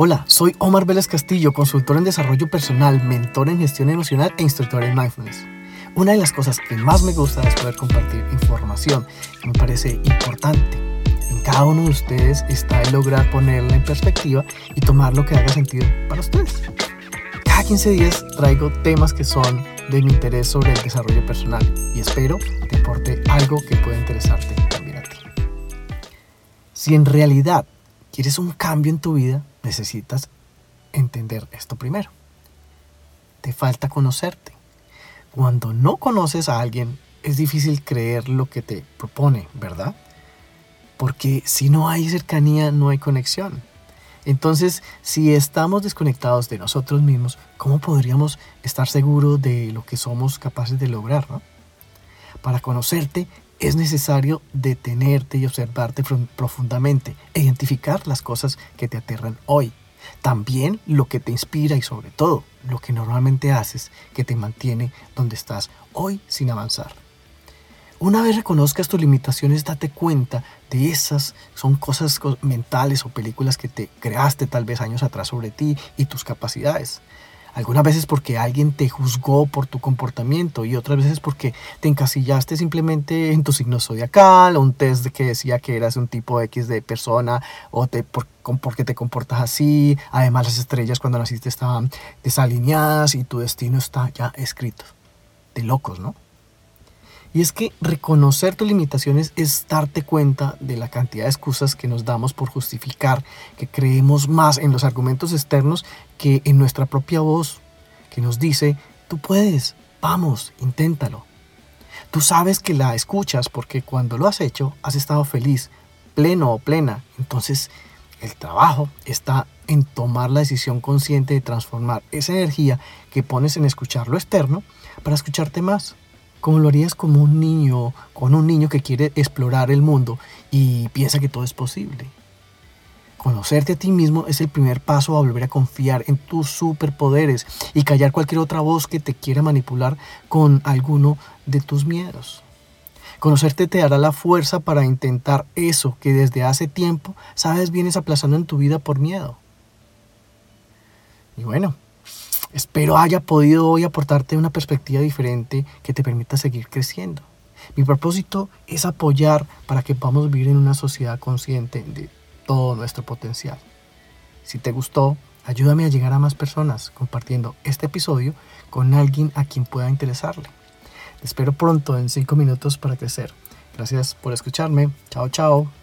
Hola, soy Omar Vélez Castillo, consultor en desarrollo personal, mentor en gestión emocional e instructor en mindfulness. Una de las cosas que más me gusta es poder compartir información que me parece importante. En cada uno de ustedes está el lograr ponerla en perspectiva y tomar lo que haga sentido para ustedes. Cada 15 días traigo temas que son de mi interés sobre el desarrollo personal y espero te aporte algo que pueda interesarte también a ti. Si en realidad quieres un cambio en tu vida, necesitas entender esto primero. Te falta conocerte. Cuando no conoces a alguien, es difícil creer lo que te propone, ¿verdad? Porque si no hay cercanía, no hay conexión. Entonces, si estamos desconectados de nosotros mismos, ¿cómo podríamos estar seguros de lo que somos capaces de lograr? Para conocerte es necesario detenerte y observarte profundamente e identificar las cosas que te aterran hoy. También lo que te inspira y sobre todo lo que normalmente haces que te mantiene donde estás hoy sin avanzar. Una vez reconozcas tus limitaciones, date cuenta de esas, son cosas mentales o películas que te creaste tal vez años atrás sobre ti y tus capacidades. Algunas veces porque alguien te juzgó por tu comportamiento y otras veces porque te encasillaste simplemente en tu signo zodiacal o un test que decía que eras un tipo X de persona o te, por, porque te comportas así. Además las estrellas cuando naciste estaban desalineadas y tu destino está ya escrito. De locos, ¿no? Y es que reconocer tus limitaciones es darte cuenta de la cantidad de excusas que nos damos por justificar, que creemos más en los argumentos externos que en nuestra propia voz, que nos dice, tú puedes, vamos, inténtalo. Tú sabes que la escuchas porque cuando lo has hecho has estado feliz, pleno o plena. Entonces el trabajo está en tomar la decisión consciente de transformar esa energía que pones en escuchar lo externo para escucharte más como lo harías como un niño, con un niño que quiere explorar el mundo y piensa que todo es posible. Conocerte a ti mismo es el primer paso a volver a confiar en tus superpoderes y callar cualquier otra voz que te quiera manipular con alguno de tus miedos. Conocerte te dará la fuerza para intentar eso que desde hace tiempo sabes vienes aplazando en tu vida por miedo. Y bueno, Espero haya podido hoy aportarte una perspectiva diferente que te permita seguir creciendo. Mi propósito es apoyar para que podamos vivir en una sociedad consciente de todo nuestro potencial. Si te gustó, ayúdame a llegar a más personas compartiendo este episodio con alguien a quien pueda interesarle. Te espero pronto en 5 minutos para crecer. Gracias por escucharme. Chao, chao.